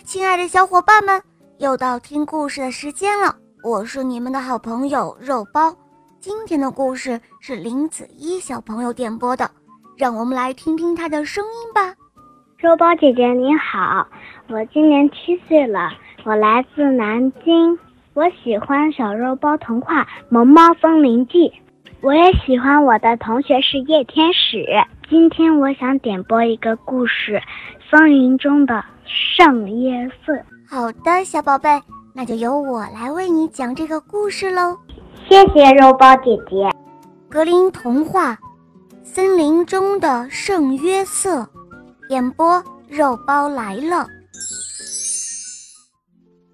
亲爱的小伙伴们，又到听故事的时间了。我是你们的好朋友肉包。今天的故事是林子一小朋友点播的，让我们来听听他的声音吧。肉包姐姐你好，我今年七岁了，我来自南京，我喜欢小肉包童话《萌猫森林记》，我也喜欢我的同学是叶天使。今天我想点播一个故事，《风云中的圣约瑟》。好的，小宝贝，那就由我来为你讲这个故事喽。谢谢肉包姐姐。格林童话《森林中的圣约瑟》，演播肉包来了。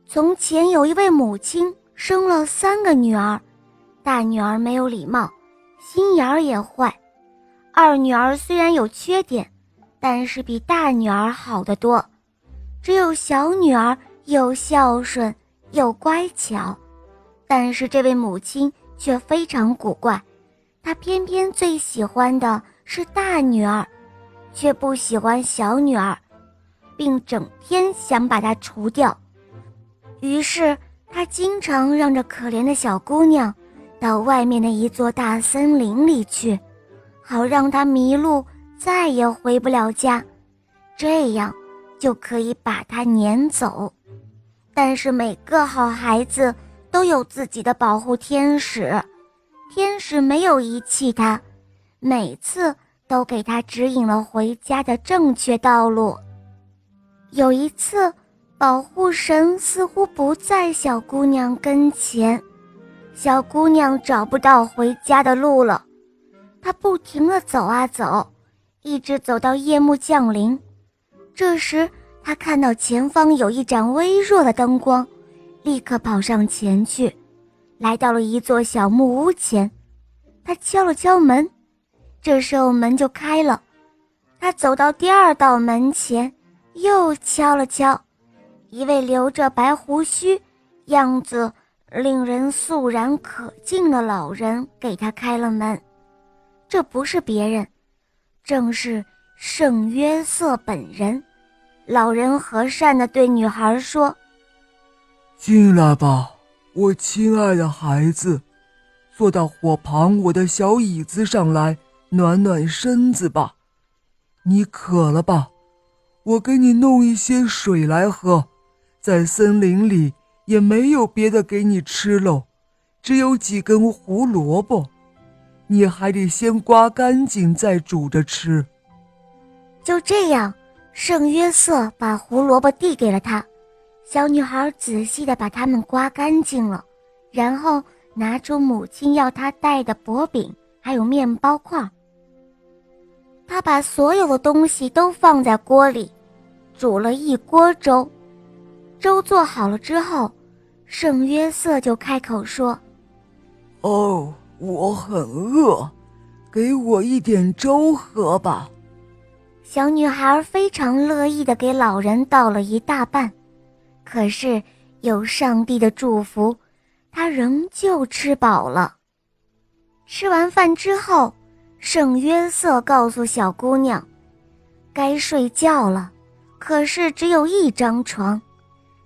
从前有一位母亲生了三个女儿，大女儿没有礼貌，心眼儿也坏。二女儿虽然有缺点，但是比大女儿好得多。只有小女儿又孝顺又乖巧，但是这位母亲却非常古怪，她偏偏最喜欢的是大女儿，却不喜欢小女儿，并整天想把她除掉。于是她经常让这可怜的小姑娘到外面的一座大森林里去。好让她迷路，再也回不了家，这样就可以把他撵走。但是每个好孩子都有自己的保护天使，天使没有遗弃他，每次都给他指引了回家的正确道路。有一次，保护神似乎不在小姑娘跟前，小姑娘找不到回家的路了。他不停地走啊走，一直走到夜幕降临。这时，他看到前方有一盏微弱的灯光，立刻跑上前去，来到了一座小木屋前。他敲了敲门，这时候门就开了。他走到第二道门前，又敲了敲。一位留着白胡须、样子令人肃然可敬的老人给他开了门。这不是别人，正是圣约瑟本人。老人和善地对女孩说：“进来吧，我亲爱的孩子，坐到火旁我的小椅子上来，暖暖身子吧。你渴了吧？我给你弄一些水来喝。在森林里也没有别的给你吃喽，只有几根胡萝卜。”你还得先刮干净再煮着吃。就这样，圣约瑟把胡萝卜递给了他，小女孩仔细的把它们刮干净了，然后拿出母亲要她带的薄饼还有面包块。他把所有的东西都放在锅里，煮了一锅粥。粥做好了之后，圣约瑟就开口说：“哦。”我很饿，给我一点粥喝吧。小女孩非常乐意的给老人倒了一大半，可是有上帝的祝福，她仍旧吃饱了。吃完饭之后，圣约瑟告诉小姑娘，该睡觉了。可是只有一张床，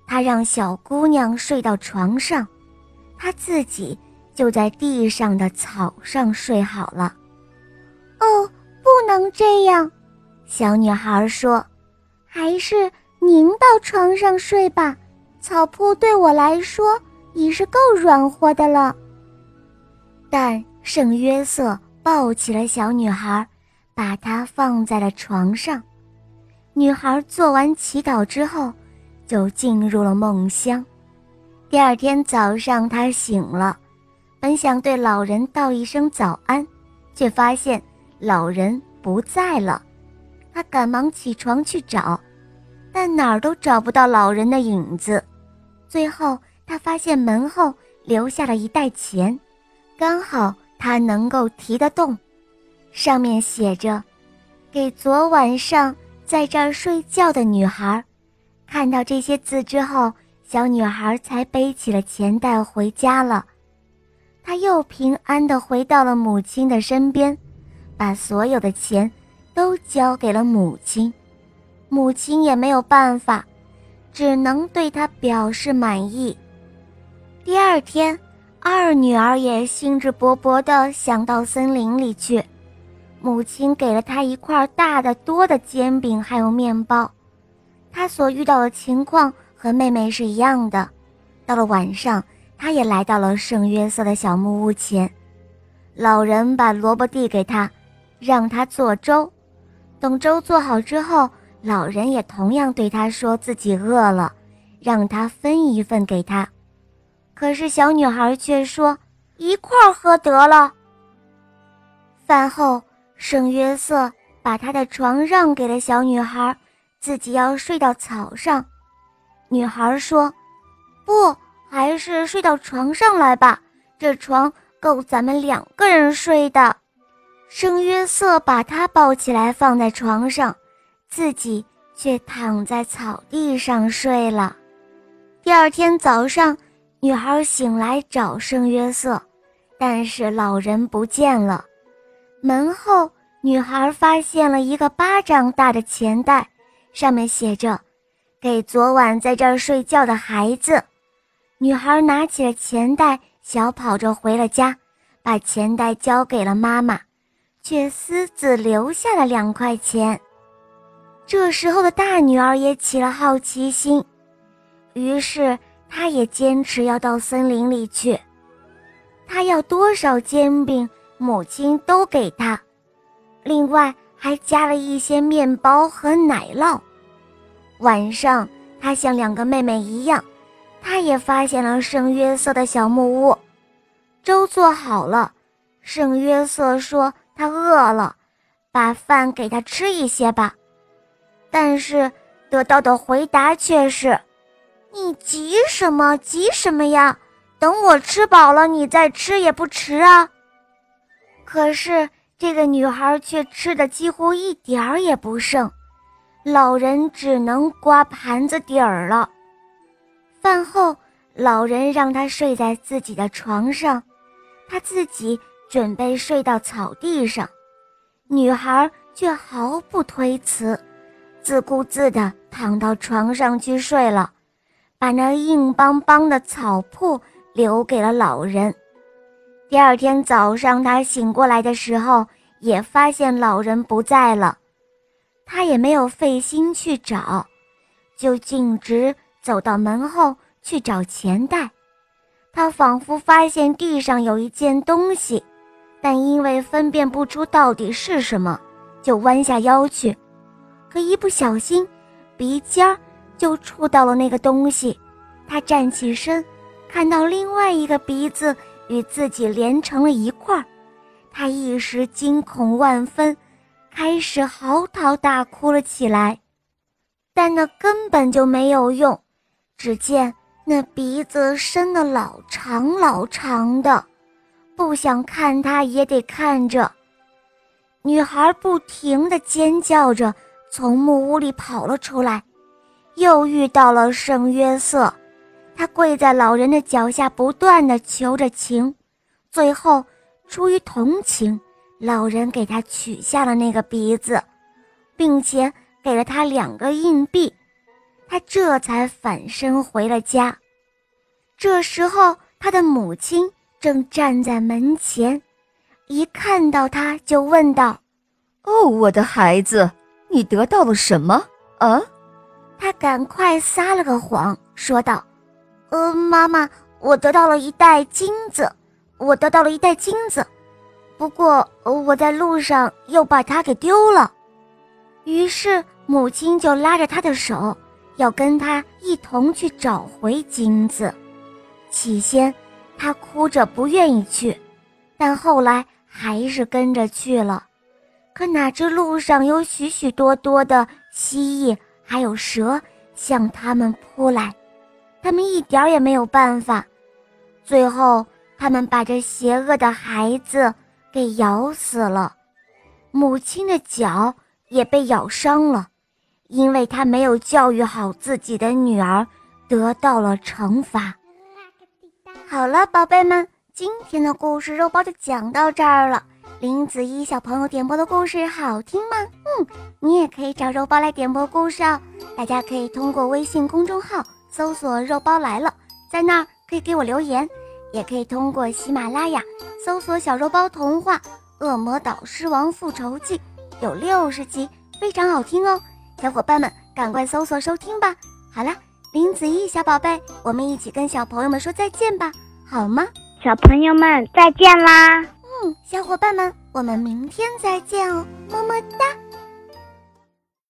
他让小姑娘睡到床上，他自己。就在地上的草上睡好了。哦，不能这样，小女孩说：“还是您到床上睡吧，草铺对我来说已是够软和的了。”但圣约瑟抱起了小女孩，把她放在了床上。女孩做完祈祷之后，就进入了梦乡。第二天早上，她醒了。本想对老人道一声早安，却发现老人不在了。他赶忙起床去找，但哪儿都找不到老人的影子。最后，他发现门后留下了一袋钱，刚好他能够提得动。上面写着：“给昨晚上在这儿睡觉的女孩。”看到这些字之后，小女孩才背起了钱袋回家了。她又平安地回到了母亲的身边，把所有的钱都交给了母亲。母亲也没有办法，只能对他表示满意。第二天，二女儿也兴致勃勃地想到森林里去。母亲给了她一块大的多的煎饼，还有面包。她所遇到的情况和妹妹是一样的。到了晚上，她也来到了圣约瑟的小木屋前。老人把萝卜递给她，让她做粥。等粥做好之后，老人也同样对她说自己饿了，让她分一份给她。可是小女孩却说：“一块儿喝得了。”饭后，圣约瑟把他的床让给了小女孩，自己要睡到草上。女孩说：“不，还是睡到床上来吧，这床够咱们两个人睡的。”圣约瑟把她抱起来放在床上，自己却躺在草地上睡了。第二天早上，女孩醒来找圣约瑟，但是老人不见了。门后，女孩发现了一个巴掌大的钱袋，上面写着：“给昨晚在这儿睡觉的孩子。”女孩拿起了钱袋，小跑着回了家，把钱袋交给了妈妈。却私自留下了两块钱。这时候的大女儿也起了好奇心，于是她也坚持要到森林里去。她要多少煎饼，母亲都给她，另外还加了一些面包和奶酪。晚上，她像两个妹妹一样，她也发现了圣约瑟的小木屋，粥做好了。圣约瑟说。他饿了，把饭给他吃一些吧。但是得到的回答却是：“你急什么？急什么呀？等我吃饱了，你再吃也不迟啊。”可是这个女孩却吃的几乎一点儿也不剩，老人只能刮盘子底儿了。饭后，老人让她睡在自己的床上，她自己。准备睡到草地上，女孩却毫不推辞，自顾自地躺到床上去睡了，把那硬邦邦的草铺留给了老人。第二天早上，她醒过来的时候，也发现老人不在了，她也没有费心去找，就径直走到门后去找钱袋。她仿佛发现地上有一件东西。但因为分辨不出到底是什么，就弯下腰去，可一不小心，鼻尖儿就触到了那个东西。他站起身，看到另外一个鼻子与自己连成了一块儿，他一时惊恐万分，开始嚎啕大哭了起来。但那根本就没有用，只见那鼻子伸得老长老长的。不想看他也得看着。女孩不停地尖叫着从木屋里跑了出来，又遇到了圣约瑟。他跪在老人的脚下，不断地求着情。最后，出于同情，老人给他取下了那个鼻子，并且给了他两个硬币。他这才返身回了家。这时候，他的母亲。正站在门前，一看到他就问道：“哦，我的孩子，你得到了什么？啊？”他赶快撒了个谎，说道：“呃，妈妈，我得到了一袋金子，我得到了一袋金子。不过我在路上又把它给丢了。”于是母亲就拉着他的手，要跟他一同去找回金子。起先。他哭着不愿意去，但后来还是跟着去了。可哪知路上有许许多多的蜥蜴，还有蛇向他们扑来，他们一点也没有办法。最后，他们把这邪恶的孩子给咬死了，母亲的脚也被咬伤了，因为她没有教育好自己的女儿，得到了惩罚。好了，宝贝们，今天的故事肉包就讲到这儿了。林子怡小朋友点播的故事好听吗？嗯，你也可以找肉包来点播故事哦。大家可以通过微信公众号搜索“肉包来了”，在那儿可以给我留言，也可以通过喜马拉雅搜索“小肉包童话《恶魔岛狮王复仇记》”，有六十集，非常好听哦。小伙伴们，赶快搜索收听吧。好啦，林子怡小宝贝，我们一起跟小朋友们说再见吧，好吗？小朋友们再见啦！嗯，小伙伴们，我们明天再见哦，么么哒。